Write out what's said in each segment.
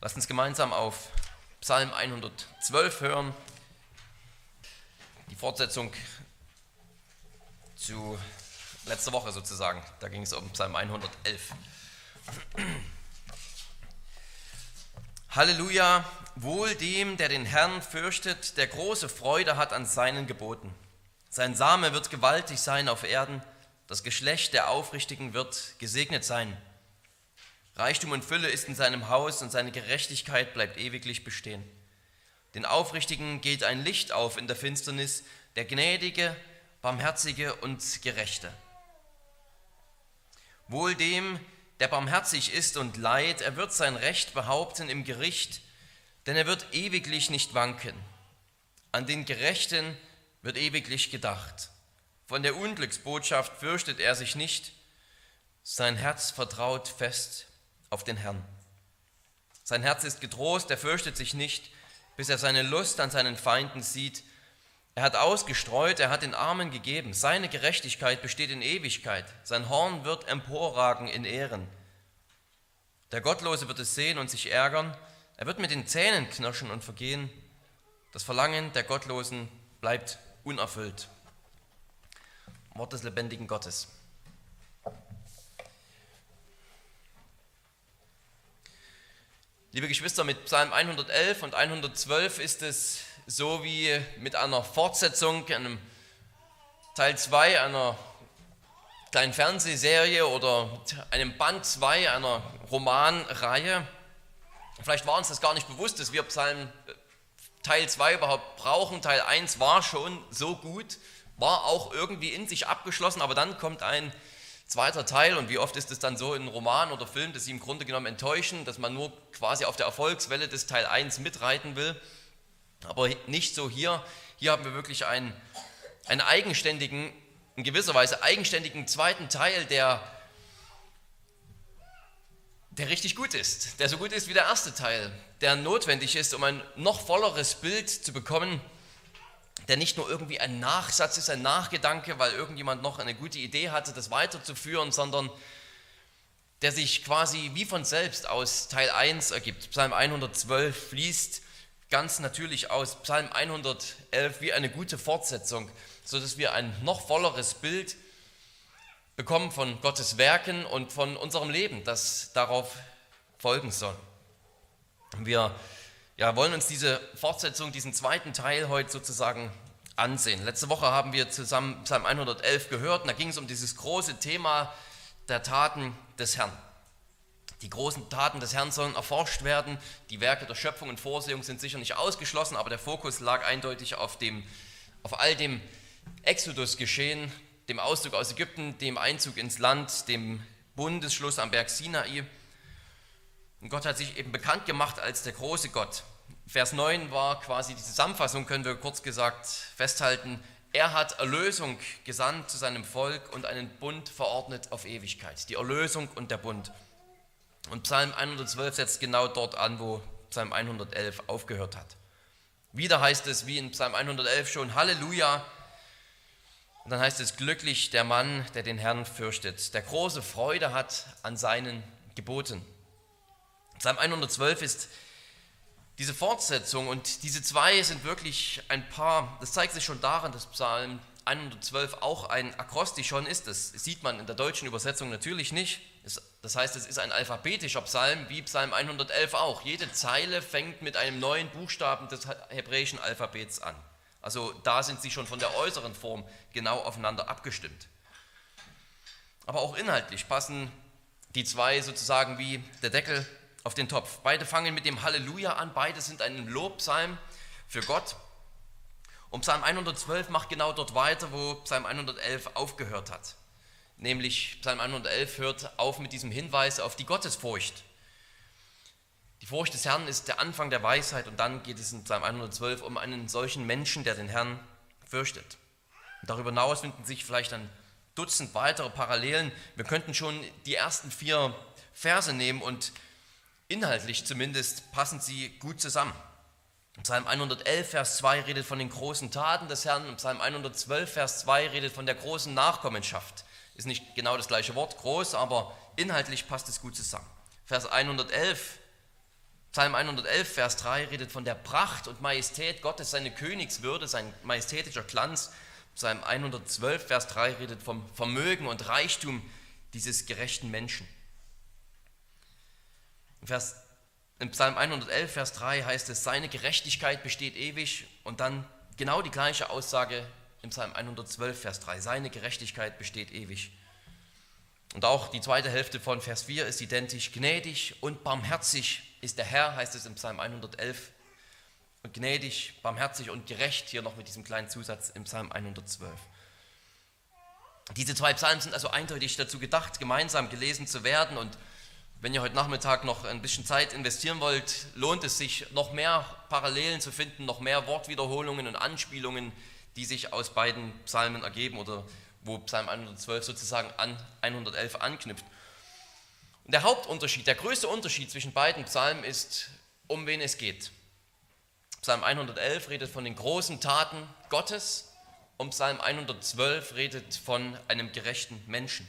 Lasst uns gemeinsam auf Psalm 112 hören, die Fortsetzung zu letzter Woche sozusagen. Da ging es um Psalm 111. Halleluja, wohl dem, der den Herrn fürchtet, der große Freude hat an seinen Geboten. Sein Same wird gewaltig sein auf Erden, das Geschlecht der Aufrichtigen wird gesegnet sein. Reichtum und Fülle ist in seinem Haus und seine Gerechtigkeit bleibt ewiglich bestehen. Den Aufrichtigen geht ein Licht auf in der Finsternis, der Gnädige, Barmherzige und Gerechte. Wohl dem, der barmherzig ist und leid, er wird sein Recht behaupten im Gericht, denn er wird ewiglich nicht wanken. An den Gerechten wird ewiglich gedacht. Von der Unglücksbotschaft fürchtet er sich nicht, sein Herz vertraut fest auf den Herrn. Sein Herz ist getrost, er fürchtet sich nicht, bis er seine Lust an seinen Feinden sieht. Er hat ausgestreut, er hat den Armen gegeben. Seine Gerechtigkeit besteht in Ewigkeit. Sein Horn wird emporragen in Ehren. Der Gottlose wird es sehen und sich ärgern. Er wird mit den Zähnen knirschen und vergehen. Das Verlangen der Gottlosen bleibt unerfüllt. Wort des lebendigen Gottes. Liebe Geschwister, mit Psalm 111 und 112 ist es so wie mit einer Fortsetzung, einem Teil 2 einer kleinen Fernsehserie oder einem Band 2 einer Romanreihe. Vielleicht war uns das gar nicht bewusst, dass wir Psalm äh, Teil 2 überhaupt brauchen. Teil 1 war schon so gut, war auch irgendwie in sich abgeschlossen, aber dann kommt ein Zweiter Teil, und wie oft ist es dann so in Roman oder Film, dass sie im Grunde genommen enttäuschen, dass man nur quasi auf der Erfolgswelle des Teil 1 mitreiten will. Aber nicht so hier. Hier haben wir wirklich einen, einen eigenständigen, in gewisser Weise eigenständigen zweiten Teil, der, der richtig gut ist, der so gut ist wie der erste Teil, der notwendig ist, um ein noch volleres Bild zu bekommen der nicht nur irgendwie ein Nachsatz ist, ein Nachgedanke, weil irgendjemand noch eine gute Idee hatte, das weiterzuführen, sondern der sich quasi wie von selbst aus Teil 1 ergibt. Psalm 112 fließt ganz natürlich aus Psalm 111 wie eine gute Fortsetzung, sodass wir ein noch volleres Bild bekommen von Gottes Werken und von unserem Leben, das darauf folgen soll. Wir ja, wollen uns diese Fortsetzung, diesen zweiten Teil heute sozusagen ansehen. Letzte Woche haben wir zusammen Psalm 111 gehört und da ging es um dieses große Thema der Taten des Herrn. Die großen Taten des Herrn sollen erforscht werden. Die Werke der Schöpfung und Vorsehung sind sicher nicht ausgeschlossen, aber der Fokus lag eindeutig auf, dem, auf all dem Exodus-Geschehen, dem Auszug aus Ägypten, dem Einzug ins Land, dem Bundesschluss am Berg Sinai und Gott hat sich eben bekannt gemacht als der große Gott. Vers 9 war quasi die Zusammenfassung, können wir kurz gesagt festhalten. Er hat Erlösung gesandt zu seinem Volk und einen Bund verordnet auf Ewigkeit. Die Erlösung und der Bund. Und Psalm 112 setzt genau dort an, wo Psalm 111 aufgehört hat. Wieder heißt es, wie in Psalm 111 schon, Halleluja. Und dann heißt es, glücklich der Mann, der den Herrn fürchtet, der große Freude hat an seinen Geboten. Psalm 112 ist diese Fortsetzung und diese zwei sind wirklich ein paar, das zeigt sich schon daran, dass Psalm 112 auch ein Akrostichon ist. Das sieht man in der deutschen Übersetzung natürlich nicht. Das heißt, es ist ein alphabetischer Psalm, wie Psalm 111 auch. Jede Zeile fängt mit einem neuen Buchstaben des hebräischen Alphabets an. Also da sind sie schon von der äußeren Form genau aufeinander abgestimmt. Aber auch inhaltlich passen die zwei sozusagen wie der Deckel auf den Topf. Beide fangen mit dem Halleluja an, beide sind ein Lobpsalm für Gott. Und Psalm 112 macht genau dort weiter, wo Psalm 111 aufgehört hat. Nämlich Psalm 111 hört auf mit diesem Hinweis auf die Gottesfurcht. Die Furcht des Herrn ist der Anfang der Weisheit und dann geht es in Psalm 112 um einen solchen Menschen, der den Herrn fürchtet. Und darüber hinaus finden sich vielleicht ein Dutzend weitere Parallelen. Wir könnten schon die ersten vier Verse nehmen und Inhaltlich zumindest passen sie gut zusammen. Psalm 111, Vers 2 redet von den großen Taten des Herrn. Psalm 112, Vers 2 redet von der großen Nachkommenschaft. Ist nicht genau das gleiche Wort, groß, aber inhaltlich passt es gut zusammen. Vers 111 Psalm 111, Vers 3 redet von der Pracht und Majestät Gottes, seine Königswürde, sein majestätischer Glanz. Psalm 112, Vers 3 redet vom Vermögen und Reichtum dieses gerechten Menschen. Vers, in Psalm 111, Vers 3 heißt es, seine Gerechtigkeit besteht ewig und dann genau die gleiche Aussage im Psalm 112, Vers 3. Seine Gerechtigkeit besteht ewig. Und auch die zweite Hälfte von Vers 4 ist identisch. Gnädig und barmherzig ist der Herr, heißt es im Psalm 111. Und gnädig, barmherzig und gerecht, hier noch mit diesem kleinen Zusatz im Psalm 112. Diese zwei Psalmen sind also eindeutig dazu gedacht, gemeinsam gelesen zu werden. Und wenn ihr heute Nachmittag noch ein bisschen Zeit investieren wollt, lohnt es sich, noch mehr Parallelen zu finden, noch mehr Wortwiederholungen und Anspielungen, die sich aus beiden Psalmen ergeben oder wo Psalm 112 sozusagen an 111 anknüpft. Und der Hauptunterschied, der größte Unterschied zwischen beiden Psalmen ist, um wen es geht. Psalm 111 redet von den großen Taten Gottes und Psalm 112 redet von einem gerechten Menschen.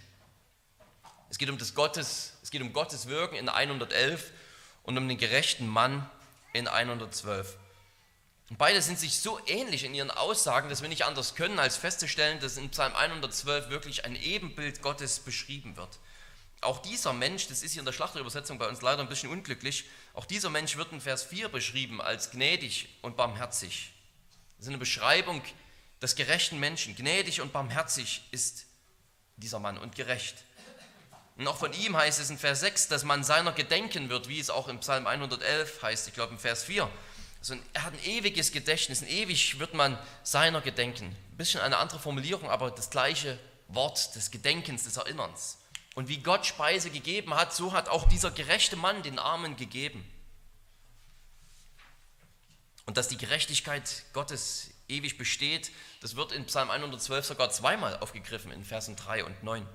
Es geht um das Gottes, es geht um Gottes Wirken in 111 und um den gerechten Mann in 112. Und beide sind sich so ähnlich in ihren Aussagen, dass wir nicht anders können, als festzustellen, dass in Psalm 112 wirklich ein Ebenbild Gottes beschrieben wird. Auch dieser Mensch, das ist hier in der Schlachterübersetzung bei uns leider ein bisschen unglücklich, auch dieser Mensch wird in Vers 4 beschrieben als gnädig und barmherzig. Das ist eine Beschreibung des gerechten Menschen. Gnädig und barmherzig ist dieser Mann und gerecht. Und auch von ihm heißt es in Vers 6, dass man seiner gedenken wird, wie es auch im Psalm 111 heißt, ich glaube im Vers 4. Also er hat ein ewiges Gedächtnis, ein ewig wird man seiner gedenken. Ein bisschen eine andere Formulierung, aber das gleiche Wort des Gedenkens, des Erinnerns. Und wie Gott Speise gegeben hat, so hat auch dieser gerechte Mann den Armen gegeben. Und dass die Gerechtigkeit Gottes ewig besteht, das wird in Psalm 112 sogar zweimal aufgegriffen, in Versen 3 und 9.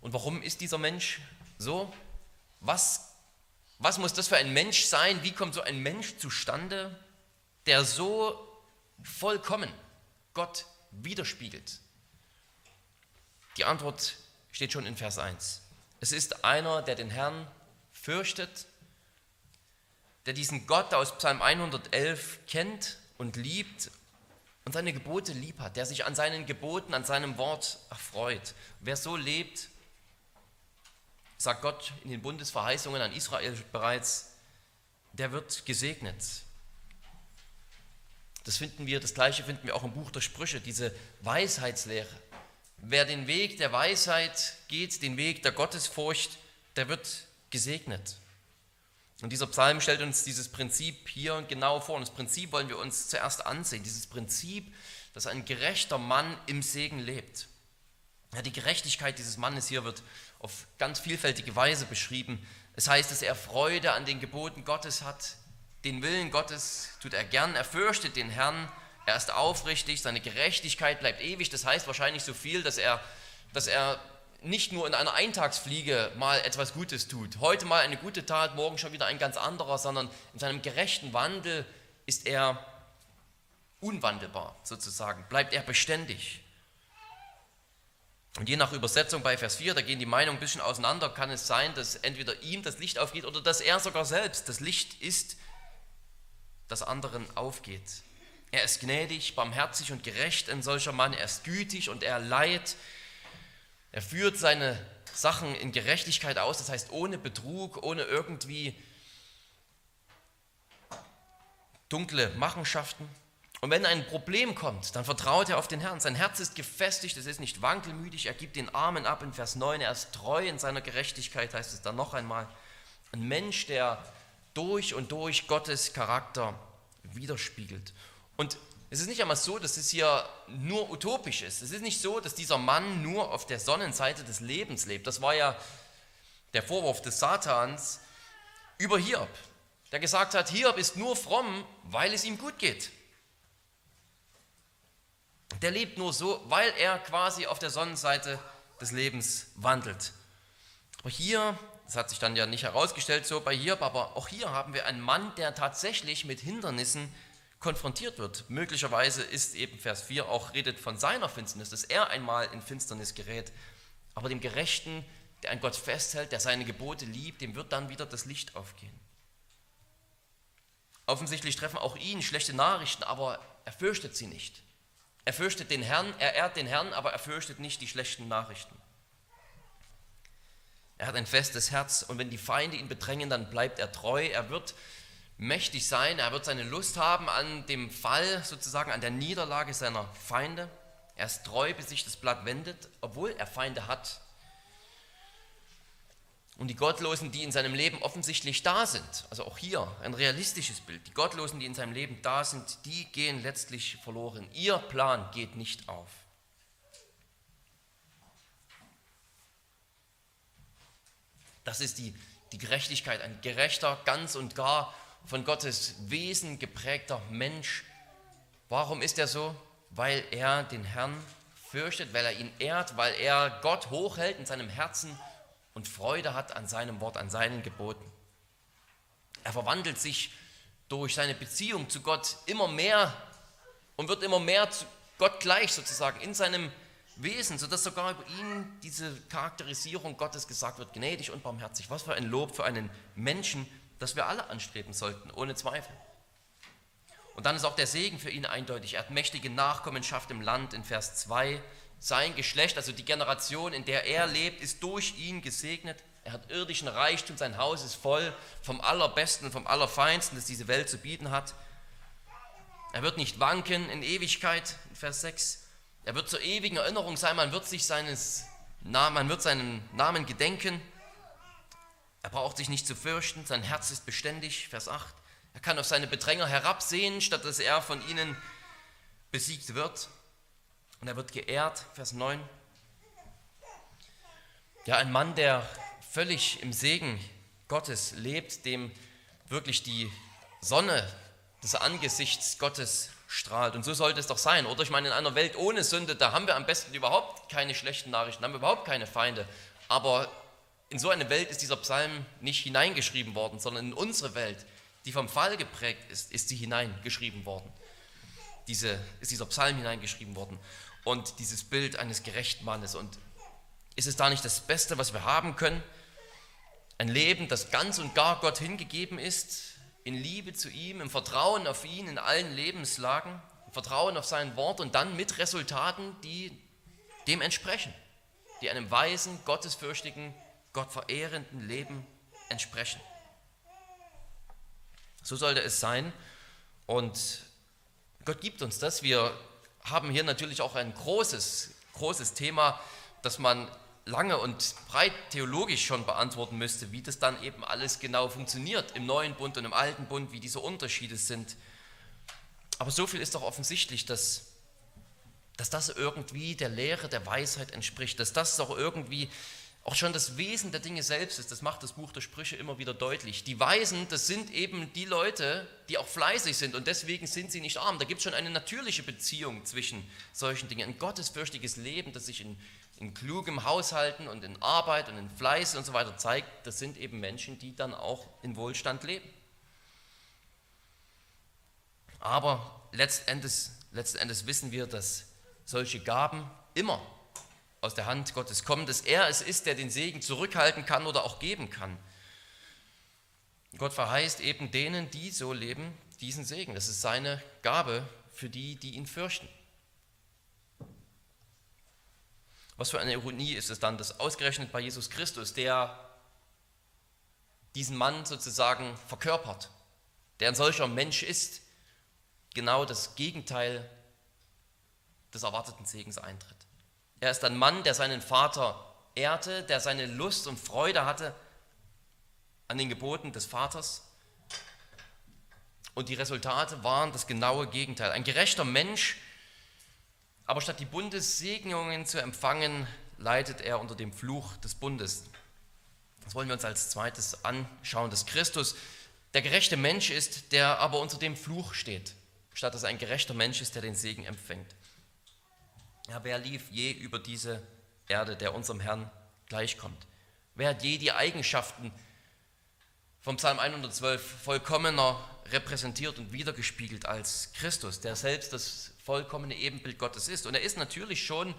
Und warum ist dieser Mensch so? Was was muss das für ein Mensch sein? Wie kommt so ein Mensch zustande, der so vollkommen Gott widerspiegelt? Die Antwort steht schon in Vers 1. Es ist einer, der den Herrn fürchtet, der diesen Gott aus Psalm 111 kennt und liebt und seine Gebote lieb hat, der sich an seinen Geboten, an seinem Wort erfreut. Wer so lebt, sagt Gott in den Bundesverheißungen an Israel bereits, der wird gesegnet. Das finden wir, das gleiche finden wir auch im Buch der Sprüche, diese Weisheitslehre. Wer den Weg der Weisheit geht, den Weg der Gottesfurcht, der wird gesegnet. Und dieser Psalm stellt uns dieses Prinzip hier genau vor. Und das Prinzip wollen wir uns zuerst ansehen. Dieses Prinzip, dass ein gerechter Mann im Segen lebt. Ja, die Gerechtigkeit dieses Mannes hier wird auf ganz vielfältige Weise beschrieben. Es heißt, dass er Freude an den Geboten Gottes hat, den Willen Gottes tut er gern, er fürchtet den Herrn, er ist aufrichtig, seine Gerechtigkeit bleibt ewig. Das heißt wahrscheinlich so viel, dass er, dass er nicht nur in einer Eintagsfliege mal etwas Gutes tut, heute mal eine gute Tat, morgen schon wieder ein ganz anderer, sondern in seinem gerechten Wandel ist er unwandelbar sozusagen, bleibt er beständig. Und je nach Übersetzung bei Vers 4, da gehen die Meinungen ein bisschen auseinander, kann es sein, dass entweder ihm das Licht aufgeht oder dass er sogar selbst das Licht ist, das anderen aufgeht. Er ist gnädig, barmherzig und gerecht, ein solcher Mann. Er ist gütig und er leiht. Er führt seine Sachen in Gerechtigkeit aus, das heißt ohne Betrug, ohne irgendwie dunkle Machenschaften. Und wenn ein Problem kommt, dann vertraut er auf den Herrn. Sein Herz ist gefestigt, es ist nicht wankelmütig, er gibt den Armen ab in Vers 9, er ist treu in seiner Gerechtigkeit, heißt es dann noch einmal. Ein Mensch, der durch und durch Gottes Charakter widerspiegelt. Und es ist nicht einmal so, dass es hier nur utopisch ist. Es ist nicht so, dass dieser Mann nur auf der Sonnenseite des Lebens lebt. Das war ja der Vorwurf des Satans über Hiob, der gesagt hat, Hiob ist nur fromm, weil es ihm gut geht. Der lebt nur so, weil er quasi auf der Sonnenseite des Lebens wandelt. Aber hier, das hat sich dann ja nicht herausgestellt so bei Hiob, aber auch hier haben wir einen Mann, der tatsächlich mit Hindernissen konfrontiert wird. Möglicherweise ist eben Vers 4 auch redet von seiner Finsternis, dass er einmal in Finsternis gerät. Aber dem Gerechten der an Gott festhält, der seine Gebote liebt, dem wird dann wieder das Licht aufgehen. Offensichtlich treffen auch ihn schlechte Nachrichten, aber er fürchtet sie nicht. Er fürchtet den Herrn, er ehrt den Herrn, aber er fürchtet nicht die schlechten Nachrichten. Er hat ein festes Herz und wenn die Feinde ihn bedrängen, dann bleibt er treu. Er wird mächtig sein, er wird seine Lust haben an dem Fall, sozusagen an der Niederlage seiner Feinde. Er ist treu, bis sich das Blatt wendet, obwohl er Feinde hat. Und die Gottlosen, die in seinem Leben offensichtlich da sind, also auch hier ein realistisches Bild, die Gottlosen, die in seinem Leben da sind, die gehen letztlich verloren. Ihr Plan geht nicht auf. Das ist die, die Gerechtigkeit, ein gerechter, ganz und gar von Gottes Wesen geprägter Mensch. Warum ist er so? Weil er den Herrn fürchtet, weil er ihn ehrt, weil er Gott hochhält in seinem Herzen und Freude hat an seinem Wort, an seinen Geboten. Er verwandelt sich durch seine Beziehung zu Gott immer mehr und wird immer mehr zu Gott gleich sozusagen in seinem Wesen, sodass sogar über ihn diese Charakterisierung Gottes gesagt wird, gnädig und barmherzig. Was für ein Lob für einen Menschen, das wir alle anstreben sollten, ohne Zweifel. Und dann ist auch der Segen für ihn eindeutig. Er hat mächtige Nachkommenschaft im Land in Vers 2. Sein Geschlecht, also die Generation, in der er lebt, ist durch ihn gesegnet. Er hat irdischen Reichtum, sein Haus ist voll vom Allerbesten, vom Allerfeinsten, das diese Welt zu bieten hat. Er wird nicht wanken in Ewigkeit, Vers 6. Er wird zur ewigen Erinnerung sein, man wird sich seines, man wird seinen Namen gedenken. Er braucht sich nicht zu fürchten, sein Herz ist beständig, Vers 8. Er kann auf seine Bedränger herabsehen, statt dass er von ihnen besiegt wird. Und er wird geehrt, Vers 9. Ja, ein Mann, der völlig im Segen Gottes lebt, dem wirklich die Sonne des Angesichts Gottes strahlt. Und so sollte es doch sein. Oder ich meine, in einer Welt ohne Sünde, da haben wir am besten überhaupt keine schlechten Nachrichten, haben wir überhaupt keine Feinde. Aber in so eine Welt ist dieser Psalm nicht hineingeschrieben worden, sondern in unsere Welt, die vom Fall geprägt ist, ist sie hineingeschrieben worden. Diese, ist dieser Psalm hineingeschrieben worden. Und dieses Bild eines gerechten Mannes. Und ist es da nicht das Beste, was wir haben können? Ein Leben, das ganz und gar Gott hingegeben ist, in Liebe zu ihm, im Vertrauen auf ihn in allen Lebenslagen, im Vertrauen auf sein Wort und dann mit Resultaten, die dem entsprechen, die einem weisen, gottesfürchtigen, gottverehrenden Leben entsprechen. So sollte es sein. Und Gott gibt uns das. Wir haben hier natürlich auch ein großes, großes Thema, das man lange und breit theologisch schon beantworten müsste, wie das dann eben alles genau funktioniert im neuen Bund und im alten Bund, wie diese Unterschiede sind. Aber so viel ist doch offensichtlich, dass, dass das irgendwie der Lehre der Weisheit entspricht, dass das doch irgendwie auch schon das Wesen der Dinge selbst ist. Das macht das Buch der Sprüche immer wieder deutlich. Die Weisen, das sind eben die Leute, die auch fleißig sind und deswegen sind sie nicht arm. Da gibt es schon eine natürliche Beziehung zwischen solchen Dingen. Ein gottesfürchtiges Leben, das sich in, in klugem Haushalten und in Arbeit und in Fleiß und so weiter zeigt, das sind eben Menschen, die dann auch in Wohlstand leben. Aber letztendlich, letzten wissen wir, dass solche Gaben immer aus der Hand Gottes kommen, dass er es ist, der den Segen zurückhalten kann oder auch geben kann. Gott verheißt eben denen, die so leben, diesen Segen. Das ist seine Gabe für die, die ihn fürchten. Was für eine Ironie ist es dann, dass ausgerechnet bei Jesus Christus, der diesen Mann sozusagen verkörpert, der ein solcher Mensch ist, genau das Gegenteil des erwarteten Segens eintritt. Er ist ein Mann, der seinen Vater ehrte, der seine Lust und Freude hatte an den Geboten des Vaters. Und die Resultate waren das genaue Gegenteil. Ein gerechter Mensch, aber statt die Bundessegnungen zu empfangen, leidet er unter dem Fluch des Bundes. Das wollen wir uns als zweites anschauen, dass Christus der gerechte Mensch ist, der aber unter dem Fluch steht, statt dass er ein gerechter Mensch ist, der den Segen empfängt. Ja, wer lief je über diese Erde, der unserem Herrn gleichkommt? Wer hat je die Eigenschaften vom Psalm 112 vollkommener repräsentiert und wiedergespiegelt als Christus, der selbst das vollkommene Ebenbild Gottes ist? Und er ist natürlich schon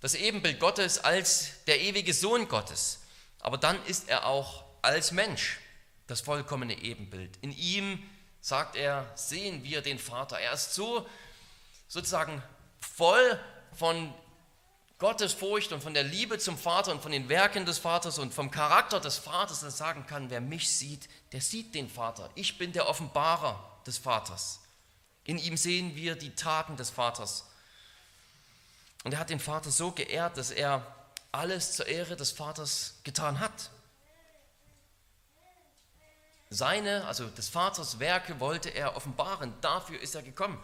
das Ebenbild Gottes als der ewige Sohn Gottes. aber dann ist er auch als Mensch das vollkommene Ebenbild. In ihm, sagt er, sehen wir den Vater. Er ist so sozusagen voll von Gottes Furcht und von der Liebe zum Vater und von den Werken des Vaters und vom Charakter des Vaters, dass er sagen kann, wer mich sieht, der sieht den Vater. Ich bin der Offenbarer des Vaters. In ihm sehen wir die Taten des Vaters. Und er hat den Vater so geehrt, dass er alles zur Ehre des Vaters getan hat. Seine, also des Vaters Werke wollte er offenbaren. Dafür ist er gekommen.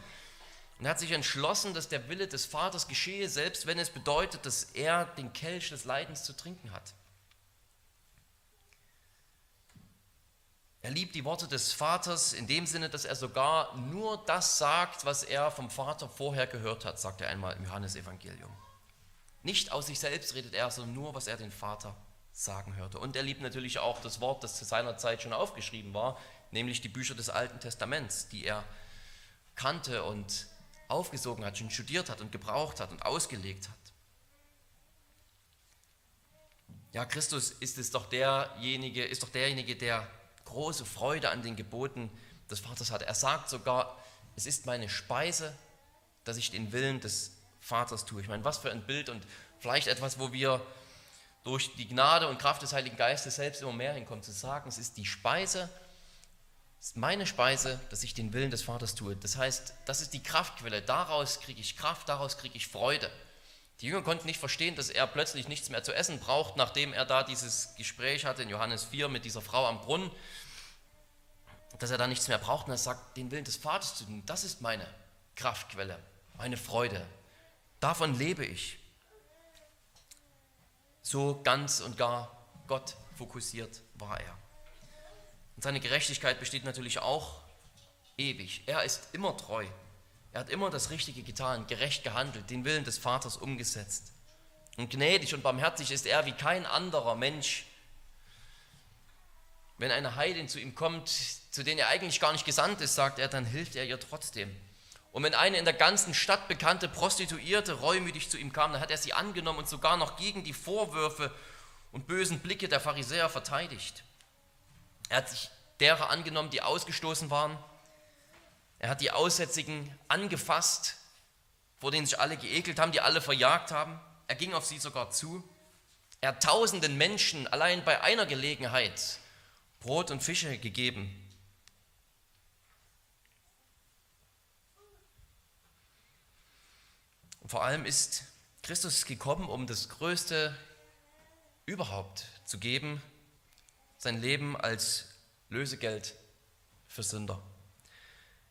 Und hat sich entschlossen, dass der Wille des Vaters geschehe, selbst wenn es bedeutet, dass er den Kelch des Leidens zu trinken hat. Er liebt die Worte des Vaters in dem Sinne, dass er sogar nur das sagt, was er vom Vater vorher gehört hat, sagt er einmal im Johannesevangelium. Nicht aus sich selbst redet er, sondern nur, was er den Vater sagen hörte. Und er liebt natürlich auch das Wort, das zu seiner Zeit schon aufgeschrieben war, nämlich die Bücher des Alten Testaments, die er kannte und aufgesogen hat, schon studiert hat und gebraucht hat und ausgelegt hat. Ja, Christus ist es doch derjenige, ist doch derjenige, der große Freude an den Geboten des Vaters hatte. Er sagt sogar, es ist meine Speise, dass ich den Willen des Vaters tue. Ich meine, was für ein Bild und vielleicht etwas, wo wir durch die Gnade und Kraft des Heiligen Geistes selbst immer mehr hinkommen, zu sagen, es ist die Speise, ist meine Speise, dass ich den Willen des Vaters tue. Das heißt, das ist die Kraftquelle. Daraus kriege ich Kraft, daraus kriege ich Freude. Die Jünger konnten nicht verstehen, dass er plötzlich nichts mehr zu essen braucht, nachdem er da dieses Gespräch hatte in Johannes 4 mit dieser Frau am Brunnen, dass er da nichts mehr braucht und er sagt, den Willen des Vaters zu tun, das ist meine Kraftquelle, meine Freude. Davon lebe ich. So ganz und gar Gott fokussiert war er. Und seine Gerechtigkeit besteht natürlich auch ewig. Er ist immer treu. Er hat immer das Richtige getan, gerecht gehandelt, den Willen des Vaters umgesetzt. Und gnädig und barmherzig ist er wie kein anderer Mensch. Wenn eine Heidin zu ihm kommt, zu denen er eigentlich gar nicht gesandt ist, sagt er, dann hilft er ihr trotzdem. Und wenn eine in der ganzen Stadt bekannte Prostituierte reumütig zu ihm kam, dann hat er sie angenommen und sogar noch gegen die Vorwürfe und bösen Blicke der Pharisäer verteidigt. Er hat sich derer angenommen, die ausgestoßen waren er hat die Aussätzigen angefasst, vor denen sich alle geekelt haben, die alle verjagt haben. Er ging auf sie sogar zu. Er hat tausenden Menschen allein bei einer Gelegenheit Brot und Fische gegeben. Und vor allem ist Christus gekommen, um das Größte überhaupt zu geben, sein Leben als Lösegeld für Sünder.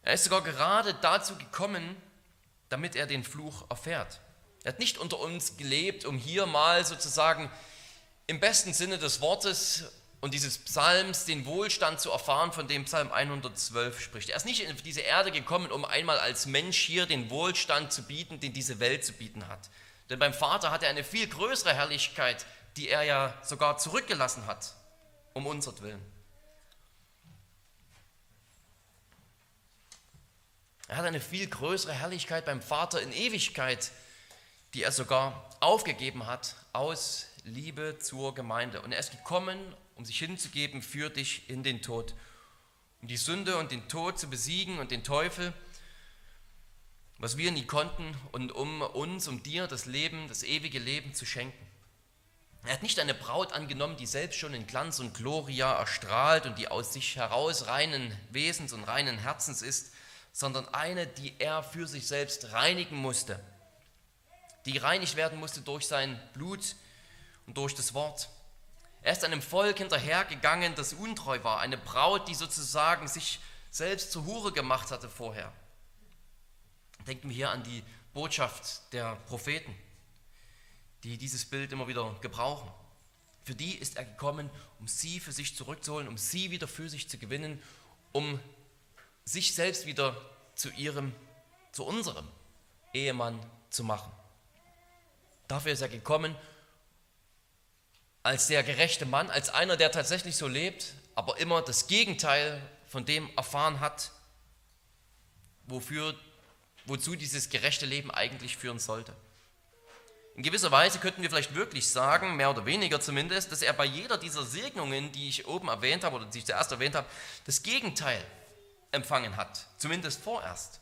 Er ist sogar gerade dazu gekommen, damit er den Fluch erfährt. Er hat nicht unter uns gelebt, um hier mal sozusagen im besten Sinne des Wortes und dieses Psalms den Wohlstand zu erfahren, von dem Psalm 112 spricht. Er ist nicht auf diese Erde gekommen, um einmal als Mensch hier den Wohlstand zu bieten, den diese Welt zu bieten hat. Denn beim Vater hat er eine viel größere Herrlichkeit, die er ja sogar zurückgelassen hat, um unsertwillen. Er hat eine viel größere Herrlichkeit beim Vater in Ewigkeit, die er sogar aufgegeben hat aus Liebe zur Gemeinde. Und er ist gekommen, um sich hinzugeben für dich in den Tod, um die Sünde und den Tod zu besiegen und den Teufel, was wir nie konnten, und um uns, um dir das Leben, das ewige Leben zu schenken. Er hat nicht eine Braut angenommen, die selbst schon in Glanz und Gloria erstrahlt und die aus sich heraus reinen Wesens und reinen Herzens ist, sondern eine, die er für sich selbst reinigen musste, die reinigt werden musste durch sein Blut und durch das Wort. Er ist einem Volk hinterhergegangen, das untreu war, eine Braut, die sozusagen sich selbst zur Hure gemacht hatte vorher. Denken wir hier an die Botschaft der Propheten, die dieses Bild immer wieder gebrauchen. Für die ist er gekommen, um sie für sich zurückzuholen, um sie wieder für sich zu gewinnen, um sich selbst wieder zu ihrem, zu unserem Ehemann zu machen. Dafür ist er gekommen, als der gerechte Mann, als einer, der tatsächlich so lebt, aber immer das Gegenteil von dem erfahren hat, wofür, wozu dieses gerechte Leben eigentlich führen sollte. In gewisser Weise könnten wir vielleicht wirklich sagen, mehr oder weniger zumindest, dass er bei jeder dieser Segnungen, die ich oben erwähnt habe oder die ich zuerst erwähnt habe, das Gegenteil empfangen hat, zumindest vorerst.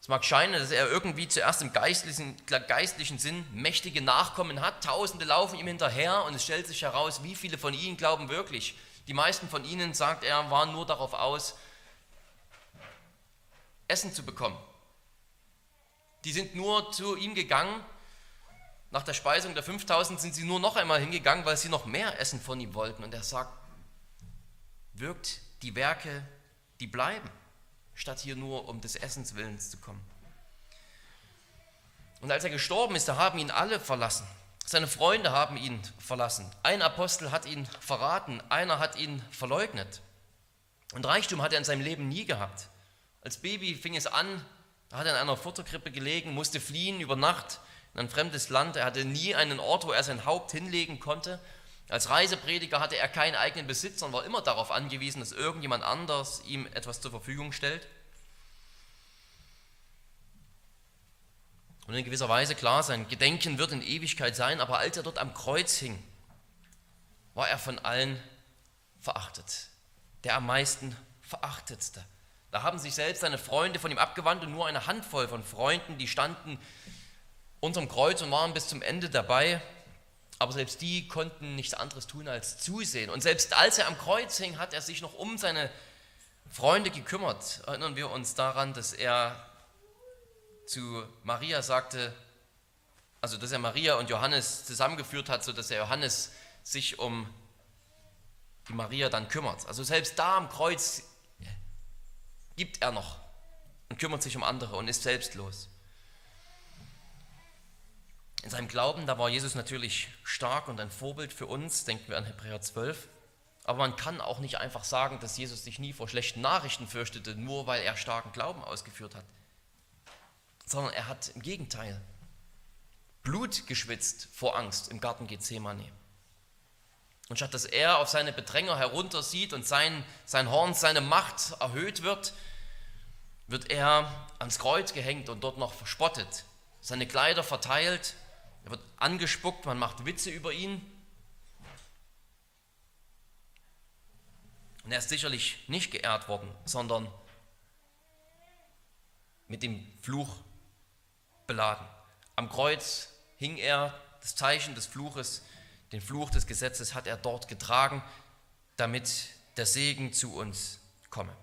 Es mag scheinen, dass er irgendwie zuerst im geistlichen, geistlichen Sinn mächtige Nachkommen hat, Tausende laufen ihm hinterher und es stellt sich heraus, wie viele von ihnen glauben wirklich. Die meisten von ihnen, sagt er, waren nur darauf aus, Essen zu bekommen. Die sind nur zu ihm gegangen. Nach der Speisung der 5000 sind sie nur noch einmal hingegangen, weil sie noch mehr Essen von ihm wollten. Und er sagt, wirkt die Werke, die bleiben, statt hier nur um des Essens Willens zu kommen. Und als er gestorben ist, da haben ihn alle verlassen. Seine Freunde haben ihn verlassen. Ein Apostel hat ihn verraten, einer hat ihn verleugnet. Und Reichtum hat er in seinem Leben nie gehabt. Als Baby fing es an, er in einer Futterkrippe gelegen, musste fliehen über Nacht in ein fremdes Land. Er hatte nie einen Ort, wo er sein Haupt hinlegen konnte. Als Reiseprediger hatte er keinen eigenen Besitz und war immer darauf angewiesen, dass irgendjemand anders ihm etwas zur Verfügung stellt. Und in gewisser Weise, klar, sein Gedenken wird in Ewigkeit sein, aber als er dort am Kreuz hing, war er von allen verachtet. Der am meisten verachtetste. Da haben sich selbst seine Freunde von ihm abgewandt und nur eine Handvoll von Freunden, die standen unterm Kreuz und waren bis zum Ende dabei. Aber selbst die konnten nichts anderes tun als zusehen. Und selbst als er am Kreuz hing, hat er sich noch um seine Freunde gekümmert. Erinnern wir uns daran, dass er zu Maria sagte, also dass er Maria und Johannes zusammengeführt hat, sodass er Johannes sich um die Maria dann kümmert. Also selbst da am Kreuz gibt er noch und kümmert sich um andere und ist selbstlos. In seinem Glauben, da war Jesus natürlich stark und ein Vorbild für uns, denken wir an Hebräer 12. Aber man kann auch nicht einfach sagen, dass Jesus sich nie vor schlechten Nachrichten fürchtete, nur weil er starken Glauben ausgeführt hat. Sondern er hat im Gegenteil Blut geschwitzt vor Angst im Garten Gethsemane. Und statt dass er auf seine Bedränger heruntersieht und sein, sein Horn, seine Macht erhöht wird, wird er ans Kreuz gehängt und dort noch verspottet, seine Kleider verteilt, er wird angespuckt, man macht Witze über ihn. Und er ist sicherlich nicht geehrt worden, sondern mit dem Fluch beladen. Am Kreuz hing er, das Zeichen des Fluches, den Fluch des Gesetzes hat er dort getragen, damit der Segen zu uns komme.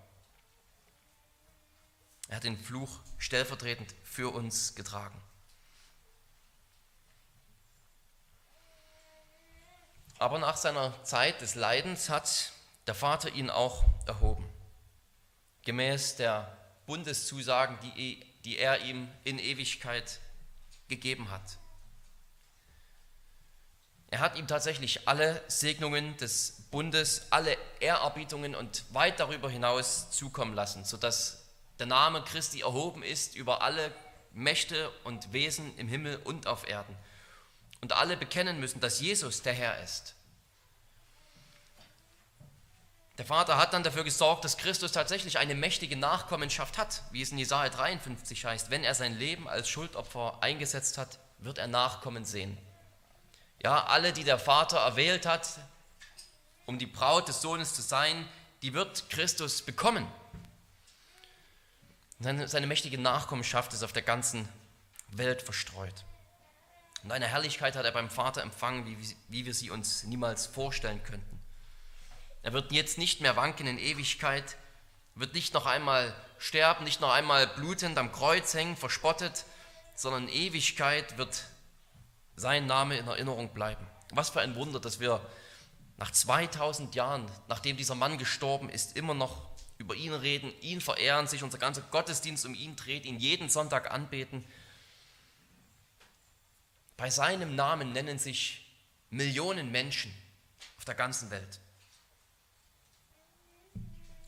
Er hat den Fluch stellvertretend für uns getragen. Aber nach seiner Zeit des Leidens hat der Vater ihn auch erhoben. Gemäß der Bundeszusagen, die, die er ihm in Ewigkeit gegeben hat. Er hat ihm tatsächlich alle Segnungen des Bundes, alle Ehrerbietungen und weit darüber hinaus zukommen lassen, sodass der Name Christi erhoben ist über alle Mächte und Wesen im Himmel und auf Erden. Und alle bekennen müssen, dass Jesus der Herr ist. Der Vater hat dann dafür gesorgt, dass Christus tatsächlich eine mächtige Nachkommenschaft hat, wie es in Jesaja 53 heißt. Wenn er sein Leben als Schuldopfer eingesetzt hat, wird er Nachkommen sehen. Ja, alle, die der Vater erwählt hat, um die Braut des Sohnes zu sein, die wird Christus bekommen. Seine, seine mächtige Nachkommenschaft ist auf der ganzen Welt verstreut. Und eine Herrlichkeit hat er beim Vater empfangen, wie, wie wir sie uns niemals vorstellen könnten. Er wird jetzt nicht mehr wanken in Ewigkeit, wird nicht noch einmal sterben, nicht noch einmal blutend am Kreuz hängen, verspottet, sondern in Ewigkeit wird sein Name in Erinnerung bleiben. Was für ein Wunder, dass wir nach 2000 Jahren, nachdem dieser Mann gestorben ist, immer noch über ihn reden, ihn verehren, sich unser ganzer Gottesdienst um ihn dreht, ihn jeden Sonntag anbeten. Bei seinem Namen nennen sich Millionen Menschen auf der ganzen Welt.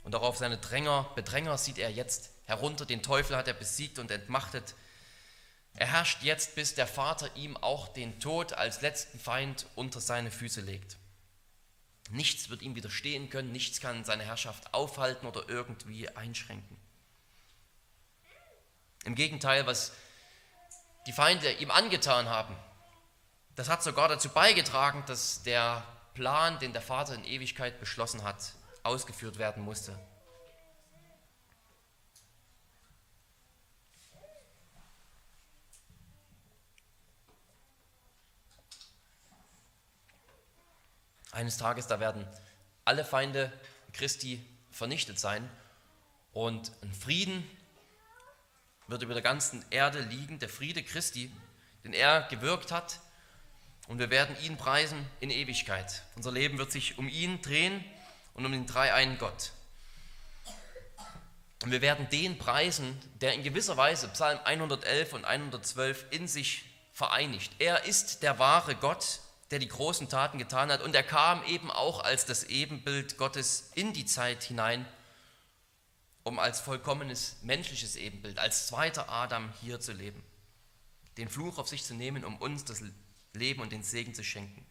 Und auch auf seine Dränger, Bedränger sieht er jetzt herunter. Den Teufel hat er besiegt und entmachtet. Er herrscht jetzt, bis der Vater ihm auch den Tod als letzten Feind unter seine Füße legt. Nichts wird ihm widerstehen können, nichts kann seine Herrschaft aufhalten oder irgendwie einschränken. Im Gegenteil, was die Feinde ihm angetan haben, das hat sogar dazu beigetragen, dass der Plan, den der Vater in Ewigkeit beschlossen hat, ausgeführt werden musste. Eines Tages, da werden alle Feinde Christi vernichtet sein und ein Frieden wird über der ganzen Erde liegen, der Friede Christi, den er gewirkt hat. Und wir werden ihn preisen in Ewigkeit. Unser Leben wird sich um ihn drehen und um den dreieinen Gott. Und wir werden den preisen, der in gewisser Weise Psalm 111 und 112 in sich vereinigt. Er ist der wahre Gott, der die großen Taten getan hat. Und er kam eben auch als das Ebenbild Gottes in die Zeit hinein, um als vollkommenes menschliches Ebenbild, als zweiter Adam hier zu leben. Den Fluch auf sich zu nehmen, um uns das Leben und den Segen zu schenken.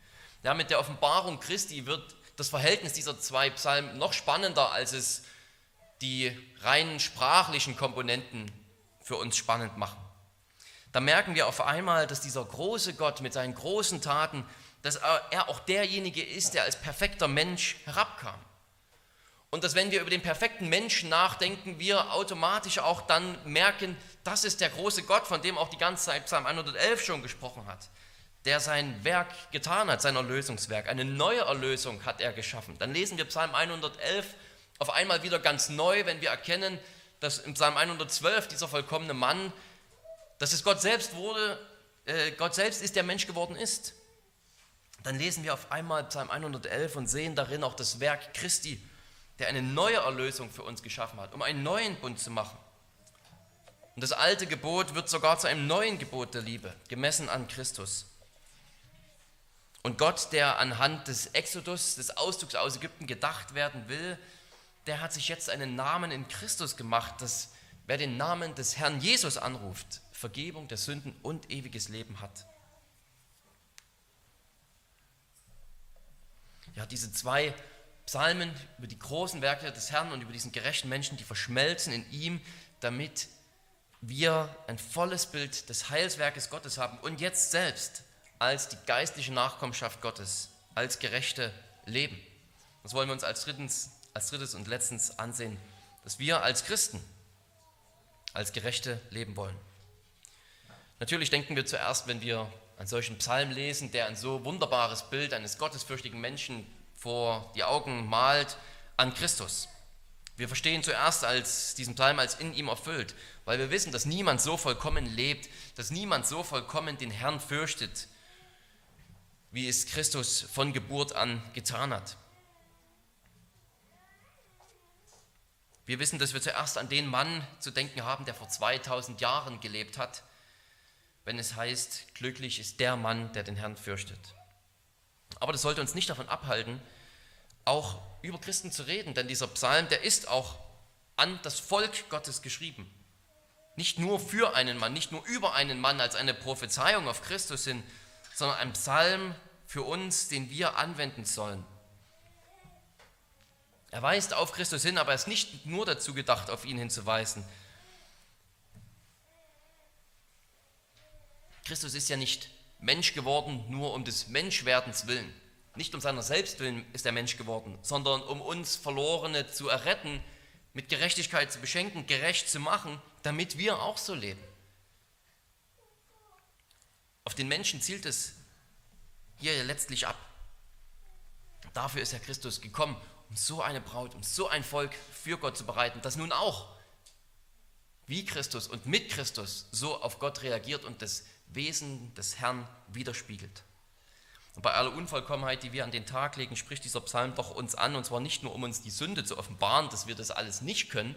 Ja, mit der Offenbarung Christi wird das Verhältnis dieser zwei Psalmen noch spannender, als es die rein sprachlichen Komponenten für uns spannend machen. Da merken wir auf einmal, dass dieser große Gott mit seinen großen Taten dass er auch derjenige ist, der als perfekter Mensch herabkam. Und dass wenn wir über den perfekten Menschen nachdenken, wir automatisch auch dann merken, das ist der große Gott, von dem auch die ganze Zeit Psalm 111 schon gesprochen hat, der sein Werk getan hat, sein Erlösungswerk. Eine neue Erlösung hat er geschaffen. Dann lesen wir Psalm 111 auf einmal wieder ganz neu, wenn wir erkennen, dass im Psalm 112 dieser vollkommene Mann, dass es Gott selbst wurde, äh, Gott selbst ist, der Mensch geworden ist dann lesen wir auf einmal Psalm 111 und sehen darin auch das Werk Christi, der eine neue Erlösung für uns geschaffen hat, um einen neuen Bund zu machen. Und das alte Gebot wird sogar zu einem neuen Gebot der Liebe, gemessen an Christus. Und Gott, der anhand des Exodus, des Auszugs aus Ägypten gedacht werden will, der hat sich jetzt einen Namen in Christus gemacht, dass wer den Namen des Herrn Jesus anruft, Vergebung der Sünden und ewiges Leben hat. Ja, diese zwei Psalmen über die großen Werke des Herrn und über diesen gerechten Menschen, die verschmelzen in ihm, damit wir ein volles Bild des Heilswerkes Gottes haben und jetzt selbst als die geistliche Nachkommenschaft Gottes, als Gerechte leben. Das wollen wir uns als drittens, als drittes und letztens ansehen, dass wir als Christen als Gerechte leben wollen. Natürlich denken wir zuerst, wenn wir einen solchen Psalm lesen, der ein so wunderbares Bild eines gottesfürchtigen Menschen vor die Augen malt, an Christus. Wir verstehen zuerst als diesen Psalm als in ihm erfüllt, weil wir wissen, dass niemand so vollkommen lebt, dass niemand so vollkommen den Herrn fürchtet, wie es Christus von Geburt an getan hat. Wir wissen, dass wir zuerst an den Mann zu denken haben, der vor 2000 Jahren gelebt hat, wenn es heißt, glücklich ist der Mann, der den Herrn fürchtet. Aber das sollte uns nicht davon abhalten, auch über Christen zu reden, denn dieser Psalm, der ist auch an das Volk Gottes geschrieben. Nicht nur für einen Mann, nicht nur über einen Mann als eine Prophezeiung auf Christus hin, sondern ein Psalm für uns, den wir anwenden sollen. Er weist auf Christus hin, aber er ist nicht nur dazu gedacht, auf ihn hinzuweisen, Christus ist ja nicht Mensch geworden nur um des Menschwerdens willen. Nicht um seiner selbst willen ist er Mensch geworden, sondern um uns Verlorene zu erretten, mit Gerechtigkeit zu beschenken, gerecht zu machen, damit wir auch so leben. Auf den Menschen zielt es hier letztlich ab. Dafür ist Herr Christus gekommen, um so eine Braut, um so ein Volk für Gott zu bereiten, das nun auch wie Christus und mit Christus so auf Gott reagiert und das Wesen des Herrn widerspiegelt. Und bei aller Unvollkommenheit, die wir an den Tag legen, spricht dieser Psalm doch uns an, und zwar nicht nur, um uns die Sünde zu offenbaren, dass wir das alles nicht können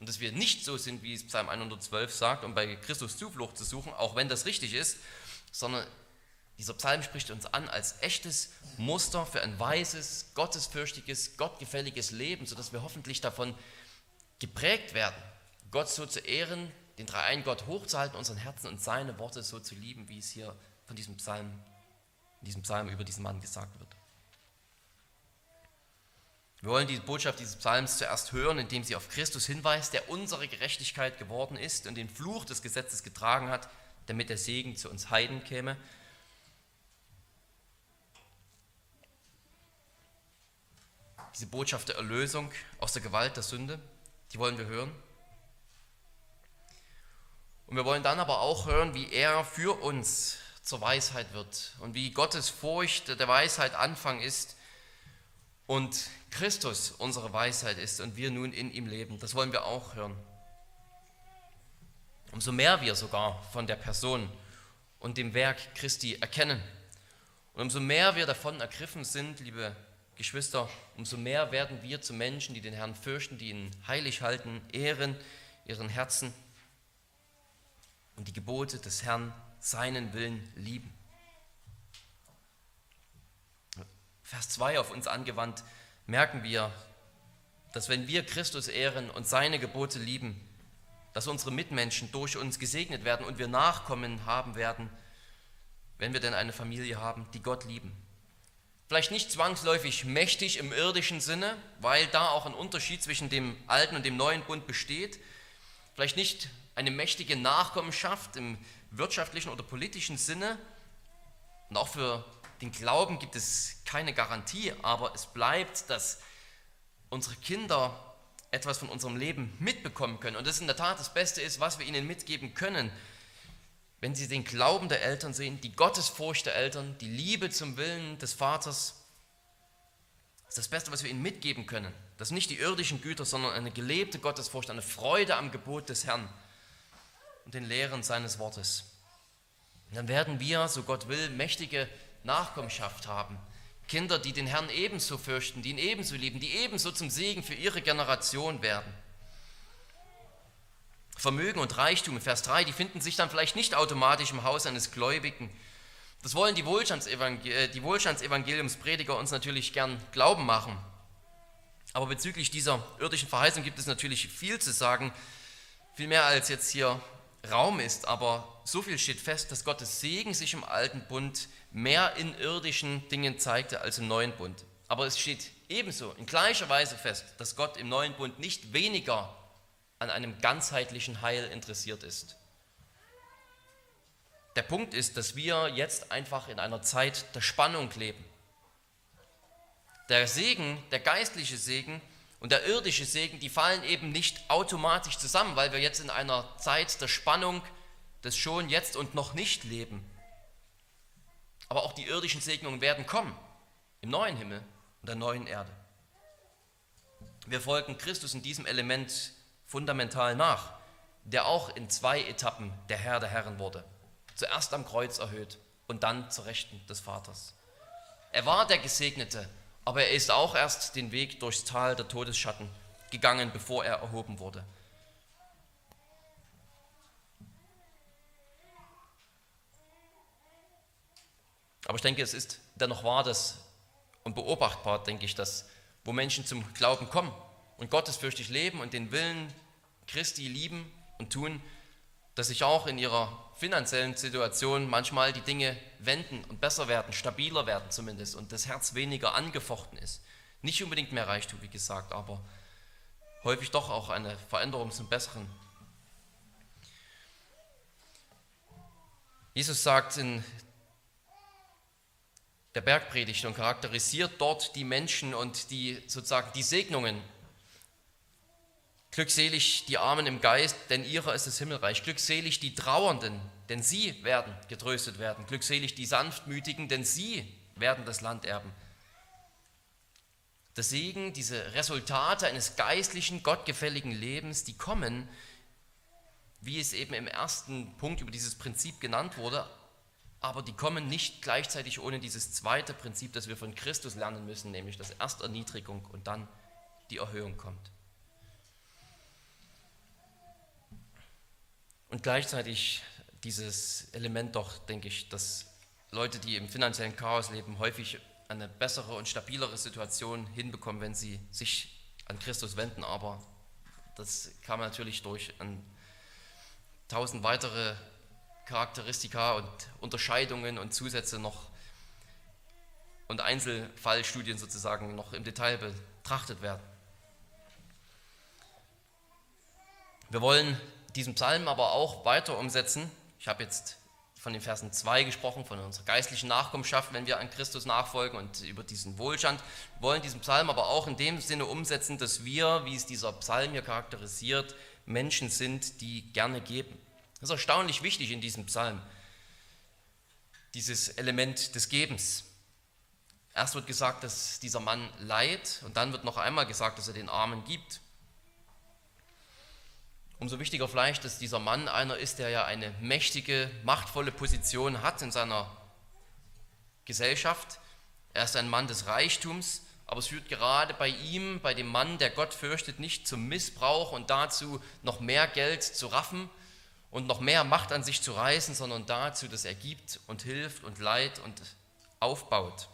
und dass wir nicht so sind, wie es Psalm 112 sagt, um bei Christus Zuflucht zu suchen, auch wenn das richtig ist, sondern dieser Psalm spricht uns an als echtes Muster für ein weises, gottesfürchtiges, gottgefälliges Leben, sodass wir hoffentlich davon geprägt werden, Gott so zu ehren, den dreieinen Gott hochzuhalten, unseren Herzen und seine Worte so zu lieben, wie es hier von diesem Psalm, in diesem Psalm über diesen Mann gesagt wird. Wir wollen die Botschaft dieses Psalms zuerst hören, indem sie auf Christus hinweist, der unsere Gerechtigkeit geworden ist und den Fluch des Gesetzes getragen hat, damit der Segen zu uns Heiden käme. Diese Botschaft der Erlösung aus der Gewalt der Sünde, die wollen wir hören. Und wir wollen dann aber auch hören, wie er für uns zur Weisheit wird und wie Gottes Furcht der Weisheit Anfang ist und Christus unsere Weisheit ist und wir nun in ihm leben. Das wollen wir auch hören. Umso mehr wir sogar von der Person und dem Werk Christi erkennen und umso mehr wir davon ergriffen sind, liebe Geschwister, umso mehr werden wir zu Menschen, die den Herrn fürchten, die ihn heilig halten, ehren, ihren Herzen und die Gebote des Herrn, seinen Willen lieben. Vers 2 auf uns angewandt, merken wir, dass wenn wir Christus ehren und seine Gebote lieben, dass unsere Mitmenschen durch uns gesegnet werden und wir Nachkommen haben werden, wenn wir denn eine Familie haben, die Gott lieben. Vielleicht nicht zwangsläufig mächtig im irdischen Sinne, weil da auch ein Unterschied zwischen dem alten und dem neuen Bund besteht. Vielleicht nicht eine mächtige Nachkommenschaft im wirtschaftlichen oder politischen Sinne. Und auch für den Glauben gibt es keine Garantie, aber es bleibt, dass unsere Kinder etwas von unserem Leben mitbekommen können. Und das in der Tat das Beste ist, was wir ihnen mitgeben können, wenn sie den Glauben der Eltern sehen, die Gottesfurcht der Eltern, die Liebe zum Willen des Vaters, das ist das Beste, was wir ihnen mitgeben können. Das sind nicht die irdischen Güter, sondern eine gelebte Gottesfurcht, eine Freude am Gebot des Herrn und den Lehren seines Wortes. Und dann werden wir, so Gott will, mächtige Nachkommenschaft haben. Kinder, die den Herrn ebenso fürchten, die ihn ebenso lieben, die ebenso zum Segen für ihre Generation werden. Vermögen und Reichtum, Vers 3, die finden sich dann vielleicht nicht automatisch im Haus eines Gläubigen. Das wollen die, Wohlstandsevangel äh, die Wohlstandsevangeliumsprediger uns natürlich gern glauben machen. Aber bezüglich dieser irdischen Verheißung gibt es natürlich viel zu sagen, viel mehr als jetzt hier Raum ist. Aber so viel steht fest, dass Gottes Segen sich im alten Bund mehr in irdischen Dingen zeigte als im neuen Bund. Aber es steht ebenso in gleicher Weise fest, dass Gott im neuen Bund nicht weniger an einem ganzheitlichen Heil interessiert ist. Der Punkt ist, dass wir jetzt einfach in einer Zeit der Spannung leben. Der Segen, der geistliche Segen und der irdische Segen, die fallen eben nicht automatisch zusammen, weil wir jetzt in einer Zeit der Spannung des schon, jetzt und noch nicht leben. Aber auch die irdischen Segnungen werden kommen im neuen Himmel und der neuen Erde. Wir folgen Christus in diesem Element fundamental nach, der auch in zwei Etappen der Herr der Herren wurde. Zuerst am Kreuz erhöht und dann zur Rechten des Vaters. Er war der Gesegnete, aber er ist auch erst den Weg durchs Tal der Todesschatten gegangen, bevor er erhoben wurde. Aber ich denke, es ist dennoch wahr dass, und beobachtbar, denke ich, dass wo Menschen zum Glauben kommen, und gottesfürchtig leben und den Willen Christi lieben und tun, dass sich auch in ihrer finanziellen Situation manchmal die Dinge wenden und besser werden, stabiler werden zumindest und das Herz weniger angefochten ist. Nicht unbedingt mehr Reichtum, wie gesagt, aber häufig doch auch eine Veränderung zum Besseren. Jesus sagt in der Bergpredigt und charakterisiert dort die Menschen und die sozusagen die Segnungen, Glückselig die Armen im Geist, denn ihrer ist das Himmelreich. Glückselig die Trauernden, denn sie werden getröstet werden. Glückselig die Sanftmütigen, denn sie werden das Land erben. Der Segen, diese Resultate eines geistlichen, gottgefälligen Lebens, die kommen, wie es eben im ersten Punkt über dieses Prinzip genannt wurde, aber die kommen nicht gleichzeitig ohne dieses zweite Prinzip, das wir von Christus lernen müssen, nämlich dass erst Erniedrigung und dann die Erhöhung kommt. Und gleichzeitig dieses Element doch, denke ich, dass Leute, die im finanziellen Chaos leben, häufig eine bessere und stabilere Situation hinbekommen, wenn sie sich an Christus wenden. Aber das kann natürlich durch an tausend weitere Charakteristika und Unterscheidungen und Zusätze noch und Einzelfallstudien sozusagen noch im Detail betrachtet werden. Wir wollen diesen Psalm aber auch weiter umsetzen. Ich habe jetzt von den Versen 2 gesprochen, von unserer geistlichen Nachkommenschaft, wenn wir an Christus nachfolgen und über diesen Wohlstand. Wir wollen diesen Psalm aber auch in dem Sinne umsetzen, dass wir, wie es dieser Psalm hier charakterisiert, Menschen sind, die gerne geben. Das ist erstaunlich wichtig in diesem Psalm, dieses Element des Gebens. Erst wird gesagt, dass dieser Mann leiht und dann wird noch einmal gesagt, dass er den Armen gibt. Umso wichtiger vielleicht, dass dieser Mann einer ist, der ja eine mächtige, machtvolle Position hat in seiner Gesellschaft. Er ist ein Mann des Reichtums, aber es führt gerade bei ihm, bei dem Mann, der Gott fürchtet, nicht zum Missbrauch und dazu, noch mehr Geld zu raffen und noch mehr Macht an sich zu reißen, sondern dazu, dass er gibt und hilft und leiht und aufbaut.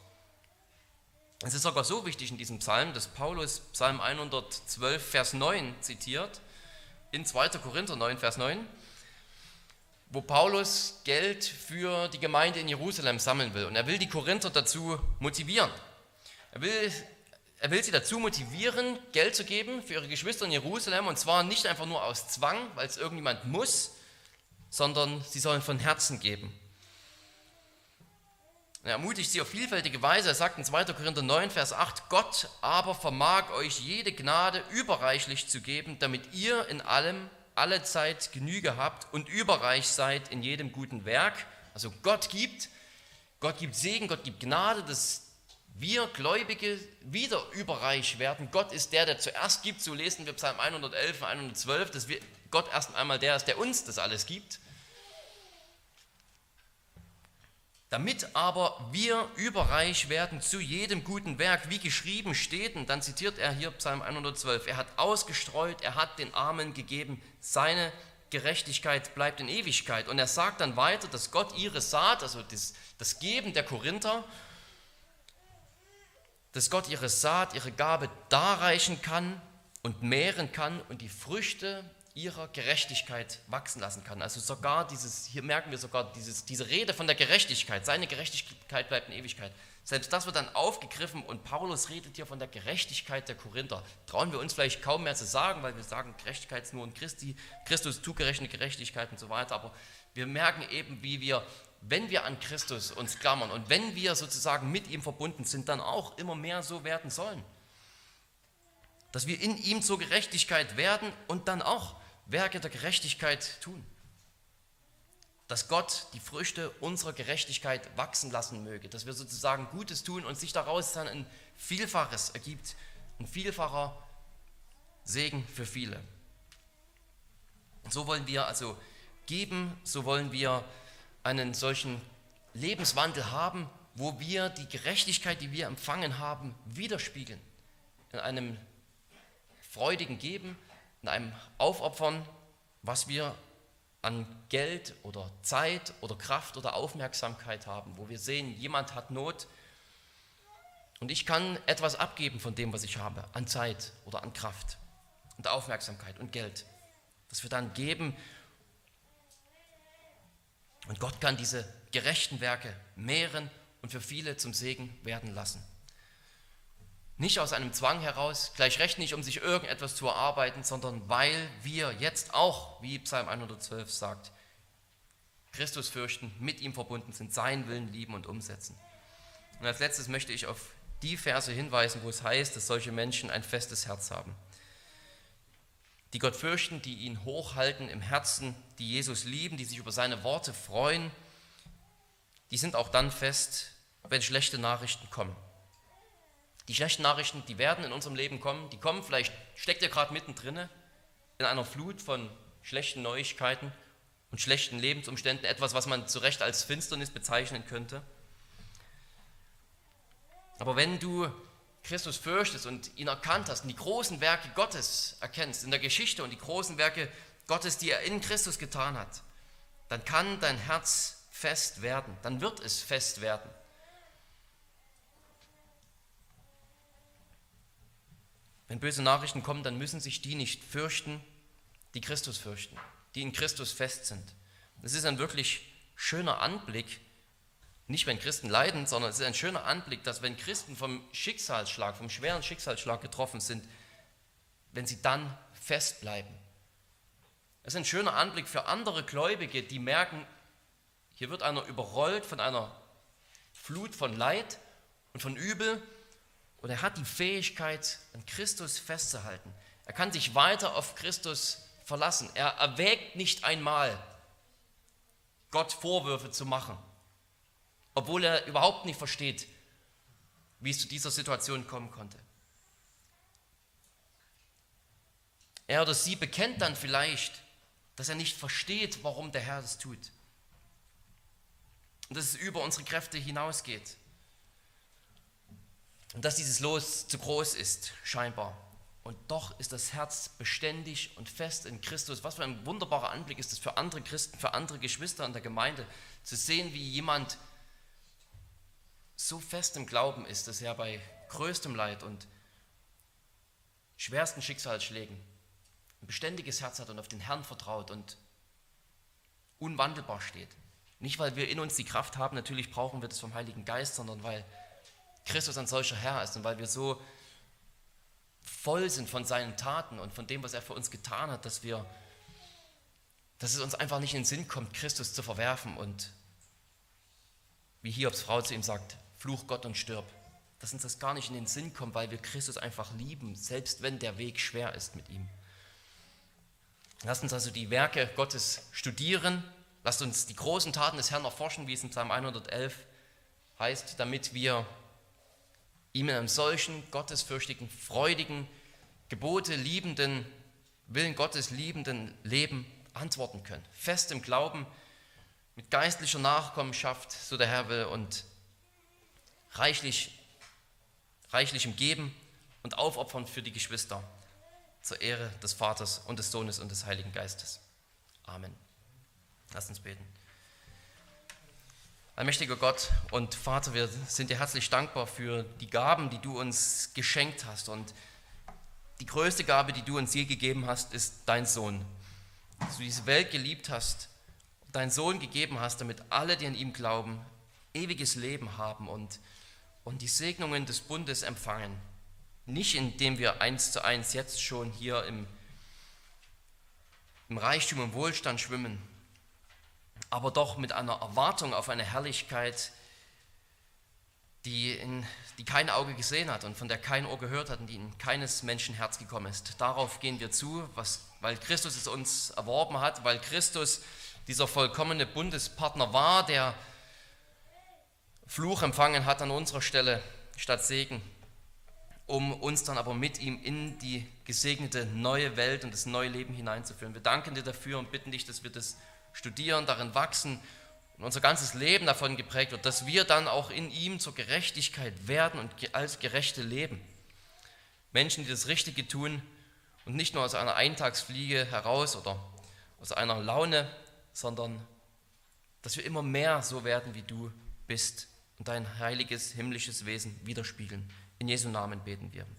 Es ist sogar so wichtig in diesem Psalm, dass Paulus Psalm 112, Vers 9 zitiert, in 2. Korinther 9, Vers 9, wo Paulus Geld für die Gemeinde in Jerusalem sammeln will. Und er will die Korinther dazu motivieren. Er will, er will sie dazu motivieren, Geld zu geben für ihre Geschwister in Jerusalem. Und zwar nicht einfach nur aus Zwang, weil es irgendjemand muss, sondern sie sollen von Herzen geben. Er ermutigt sie auf vielfältige Weise. Er sagt in 2. Korinther 9, Vers 8, Gott aber vermag euch jede Gnade überreichlich zu geben, damit ihr in allem alle Zeit Genüge habt und überreich seid in jedem guten Werk. Also Gott gibt, Gott gibt Segen, Gott gibt Gnade, dass wir Gläubige wieder überreich werden. Gott ist der, der zuerst gibt. So lesen wir Psalm 111 und 112, dass wir, Gott erst einmal der ist, der uns das alles gibt. Damit aber wir überreich werden zu jedem guten Werk, wie geschrieben steht, und dann zitiert er hier Psalm 112, er hat ausgestreut, er hat den Armen gegeben, seine Gerechtigkeit bleibt in Ewigkeit. Und er sagt dann weiter, dass Gott ihre Saat, also das, das Geben der Korinther, dass Gott ihre Saat, ihre Gabe darreichen kann und mehren kann und die Früchte ihrer Gerechtigkeit wachsen lassen kann. Also sogar dieses, hier merken wir sogar dieses, diese Rede von der Gerechtigkeit, seine Gerechtigkeit bleibt in Ewigkeit. Selbst das wird dann aufgegriffen und Paulus redet hier von der Gerechtigkeit der Korinther. Trauen wir uns vielleicht kaum mehr zu sagen, weil wir sagen, Gerechtigkeit ist nur in Christi, Christus zugerechnet Gerechtigkeit und so weiter. Aber wir merken eben, wie wir, wenn wir an Christus uns klammern und wenn wir sozusagen mit ihm verbunden sind, dann auch immer mehr so werden sollen. Dass wir in ihm zur Gerechtigkeit werden und dann auch Werke der Gerechtigkeit tun. Dass Gott die Früchte unserer Gerechtigkeit wachsen lassen möge, dass wir sozusagen Gutes tun und sich daraus dann ein Vielfaches ergibt, ein vielfacher Segen für viele. Und so wollen wir also geben, so wollen wir einen solchen Lebenswandel haben, wo wir die Gerechtigkeit, die wir empfangen haben, widerspiegeln. In einem freudigen Geben, in einem Aufopfern, was wir an Geld oder Zeit oder Kraft oder Aufmerksamkeit haben, wo wir sehen, jemand hat Not und ich kann etwas abgeben von dem, was ich habe, an Zeit oder an Kraft und Aufmerksamkeit und Geld, das wir dann geben. Und Gott kann diese gerechten Werke mehren und für viele zum Segen werden lassen. Nicht aus einem Zwang heraus, gleich recht nicht, um sich irgendetwas zu erarbeiten, sondern weil wir jetzt auch, wie Psalm 112 sagt, Christus fürchten, mit ihm verbunden sind, seinen Willen lieben und umsetzen. Und als letztes möchte ich auf die Verse hinweisen, wo es heißt, dass solche Menschen ein festes Herz haben. Die Gott fürchten, die ihn hochhalten im Herzen, die Jesus lieben, die sich über seine Worte freuen, die sind auch dann fest, wenn schlechte Nachrichten kommen. Die schlechten Nachrichten, die werden in unserem Leben kommen. Die kommen, vielleicht steckt ihr gerade mittendrin in einer Flut von schlechten Neuigkeiten und schlechten Lebensumständen, etwas, was man zu Recht als Finsternis bezeichnen könnte. Aber wenn du Christus fürchtest und ihn erkannt hast und die großen Werke Gottes erkennst in der Geschichte und die großen Werke Gottes, die er in Christus getan hat, dann kann dein Herz fest werden, dann wird es fest werden. Wenn böse Nachrichten kommen, dann müssen sich die nicht fürchten, die Christus fürchten, die in Christus fest sind. Das ist ein wirklich schöner Anblick, Nicht, wenn Christen leiden, sondern es ist ein schöner Anblick, dass wenn Christen vom Schicksalsschlag, vom schweren Schicksalsschlag getroffen sind, wenn sie dann festbleiben. Es ist ein schöner Anblick für andere Gläubige, die merken, hier wird einer überrollt von einer Flut von Leid und von Übel und er hat die Fähigkeit, an Christus festzuhalten. Er kann sich weiter auf Christus verlassen. Er erwägt nicht einmal, Gott Vorwürfe zu machen obwohl er überhaupt nicht versteht, wie es zu dieser Situation kommen konnte. Er oder sie bekennt dann vielleicht, dass er nicht versteht, warum der Herr das tut. Und dass es über unsere Kräfte hinausgeht. Und dass dieses Los zu groß ist, scheinbar. Und doch ist das Herz beständig und fest in Christus. Was für ein wunderbarer Anblick ist es für andere Christen, für andere Geschwister in der Gemeinde, zu sehen, wie jemand so fest im Glauben ist, dass er bei größtem Leid und schwersten Schicksalsschlägen ein beständiges Herz hat und auf den Herrn vertraut und unwandelbar steht. Nicht, weil wir in uns die Kraft haben, natürlich brauchen wir das vom Heiligen Geist, sondern weil Christus ein solcher Herr ist und weil wir so voll sind von seinen Taten und von dem, was er für uns getan hat, dass wir, dass es uns einfach nicht in den Sinn kommt, Christus zu verwerfen und wie Hiobs Frau zu ihm sagt, fluch Gott und stirb. Dass uns das gar nicht in den Sinn kommt, weil wir Christus einfach lieben, selbst wenn der Weg schwer ist mit ihm. Lasst uns also die Werke Gottes studieren. Lasst uns die großen Taten des Herrn erforschen, wie es in Psalm 111 heißt, damit wir ihm in einem solchen gottesfürchtigen, freudigen, Gebote liebenden, Willen Gottes liebenden Leben antworten können. Fest im Glauben, mit geistlicher Nachkommenschaft, so der Herr will, und reichlich, reichlichem Geben und Aufopfern für die Geschwister zur Ehre des Vaters und des Sohnes und des Heiligen Geistes. Amen. Lass uns beten. Allmächtiger Gott und Vater, wir sind dir herzlich dankbar für die Gaben, die du uns geschenkt hast. Und die größte Gabe, die du uns je gegeben hast, ist dein Sohn. Dass du diese Welt geliebt hast, deinen Sohn gegeben hast, damit alle, die an ihm glauben, ewiges Leben haben und und die Segnungen des Bundes empfangen. Nicht indem wir eins zu eins jetzt schon hier im, im Reichtum und Wohlstand schwimmen, aber doch mit einer Erwartung auf eine Herrlichkeit, die, in, die kein Auge gesehen hat und von der kein Ohr gehört hat und die in keines Menschen Herz gekommen ist. Darauf gehen wir zu, was, weil Christus es uns erworben hat, weil Christus dieser vollkommene Bundespartner war, der Fluch empfangen hat an unserer Stelle statt Segen, um uns dann aber mit ihm in die gesegnete neue Welt und das neue Leben hineinzuführen. Wir danken dir dafür und bitten dich, dass wir das studieren, darin wachsen und unser ganzes Leben davon geprägt wird, dass wir dann auch in ihm zur Gerechtigkeit werden und als Gerechte leben. Menschen, die das Richtige tun und nicht nur aus einer Eintagsfliege heraus oder aus einer Laune, sondern dass wir immer mehr so werden, wie du bist und dein heiliges himmlisches Wesen widerspiegeln. In Jesu Namen beten wir. Amen.